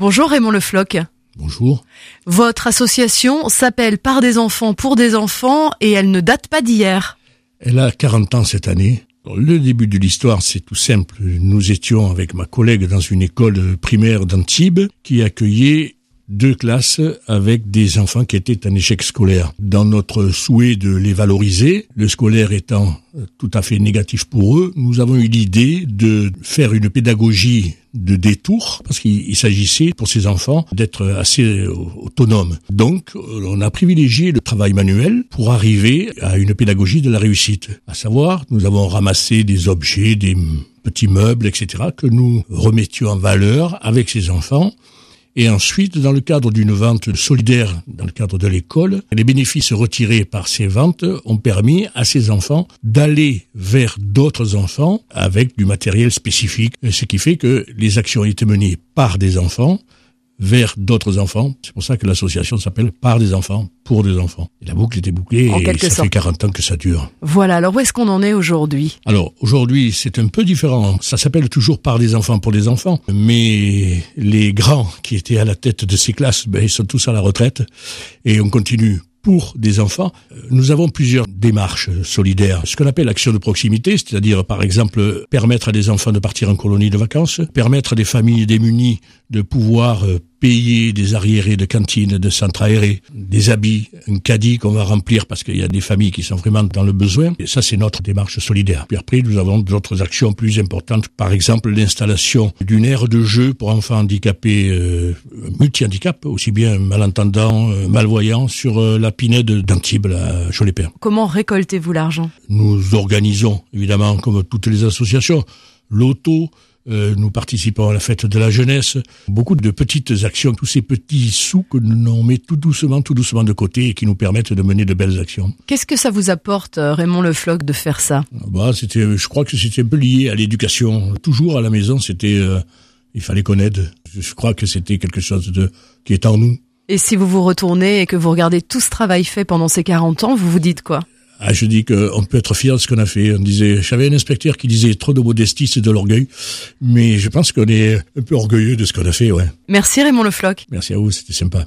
Bonjour Raymond Le Floch. Bonjour. Votre association s'appelle Par des enfants pour des enfants et elle ne date pas d'hier. Elle a 40 ans cette année. Le début de l'histoire, c'est tout simple. Nous étions avec ma collègue dans une école primaire d'Antibes qui accueillait deux classes avec des enfants qui étaient en échec scolaire. Dans notre souhait de les valoriser, le scolaire étant tout à fait négatif pour eux, nous avons eu l'idée de faire une pédagogie de détour, parce qu'il s'agissait pour ces enfants d'être assez autonomes. Donc, on a privilégié le travail manuel pour arriver à une pédagogie de la réussite. À savoir, nous avons ramassé des objets, des petits meubles, etc., que nous remettions en valeur avec ces enfants et ensuite, dans le cadre d'une vente solidaire, dans le cadre de l'école, les bénéfices retirés par ces ventes ont permis à ces enfants d'aller vers d'autres enfants avec du matériel spécifique, ce qui fait que les actions été menées par des enfants vers d'autres enfants. C'est pour ça que l'association s'appelle Par des enfants, pour des enfants. Et la boucle était bouclée et ça fait 40 ans que ça dure. Voilà, alors où est-ce qu'on en est aujourd'hui? Alors aujourd'hui c'est un peu différent. Ça s'appelle toujours Par des enfants, pour des enfants. Mais les grands qui étaient à la tête de ces classes, ben, ils sont tous à la retraite et on continue pour des enfants. Nous avons plusieurs démarches solidaires. Ce qu'on appelle l'action de proximité, c'est-à-dire par exemple permettre à des enfants de partir en colonie de vacances, permettre à des familles démunies de pouvoir euh, payer des arriérés de cantines, de centres aérés, des habits, un caddie qu'on va remplir parce qu'il y a des familles qui sont vraiment dans le besoin. Et ça, c'est notre démarche solidaire. Puis après, nous avons d'autres actions plus importantes. Par exemple, l'installation d'une aire de jeu pour enfants handicapés, euh, multi-handicap, aussi bien malentendants, euh, malvoyants, sur euh, la Pinède d'Antibes, à Cholet-Père. Comment récoltez-vous l'argent? Nous organisons, évidemment, comme toutes les associations, l'auto, euh, nous participons à la fête de la jeunesse. Beaucoup de petites actions, tous ces petits sous que nous met tout doucement, tout doucement de côté et qui nous permettent de mener de belles actions. Qu'est-ce que ça vous apporte, euh, Raymond Le Floch, de faire ça? Ah bah, c'était, Je crois que c'était un peu lié à l'éducation. Toujours à la maison, c'était, euh, il fallait qu'on aide. Je crois que c'était quelque chose de, qui est en nous. Et si vous vous retournez et que vous regardez tout ce travail fait pendant ces 40 ans, vous vous dites quoi? Ah, je dis qu'on peut être fier de ce qu'on a fait. On disait, j'avais un inspecteur qui disait trop de modestie, c'est de l'orgueil. Mais je pense qu'on est un peu orgueilleux de ce qu'on a fait, ouais. Merci Raymond Le Floch. Merci à vous, c'était sympa.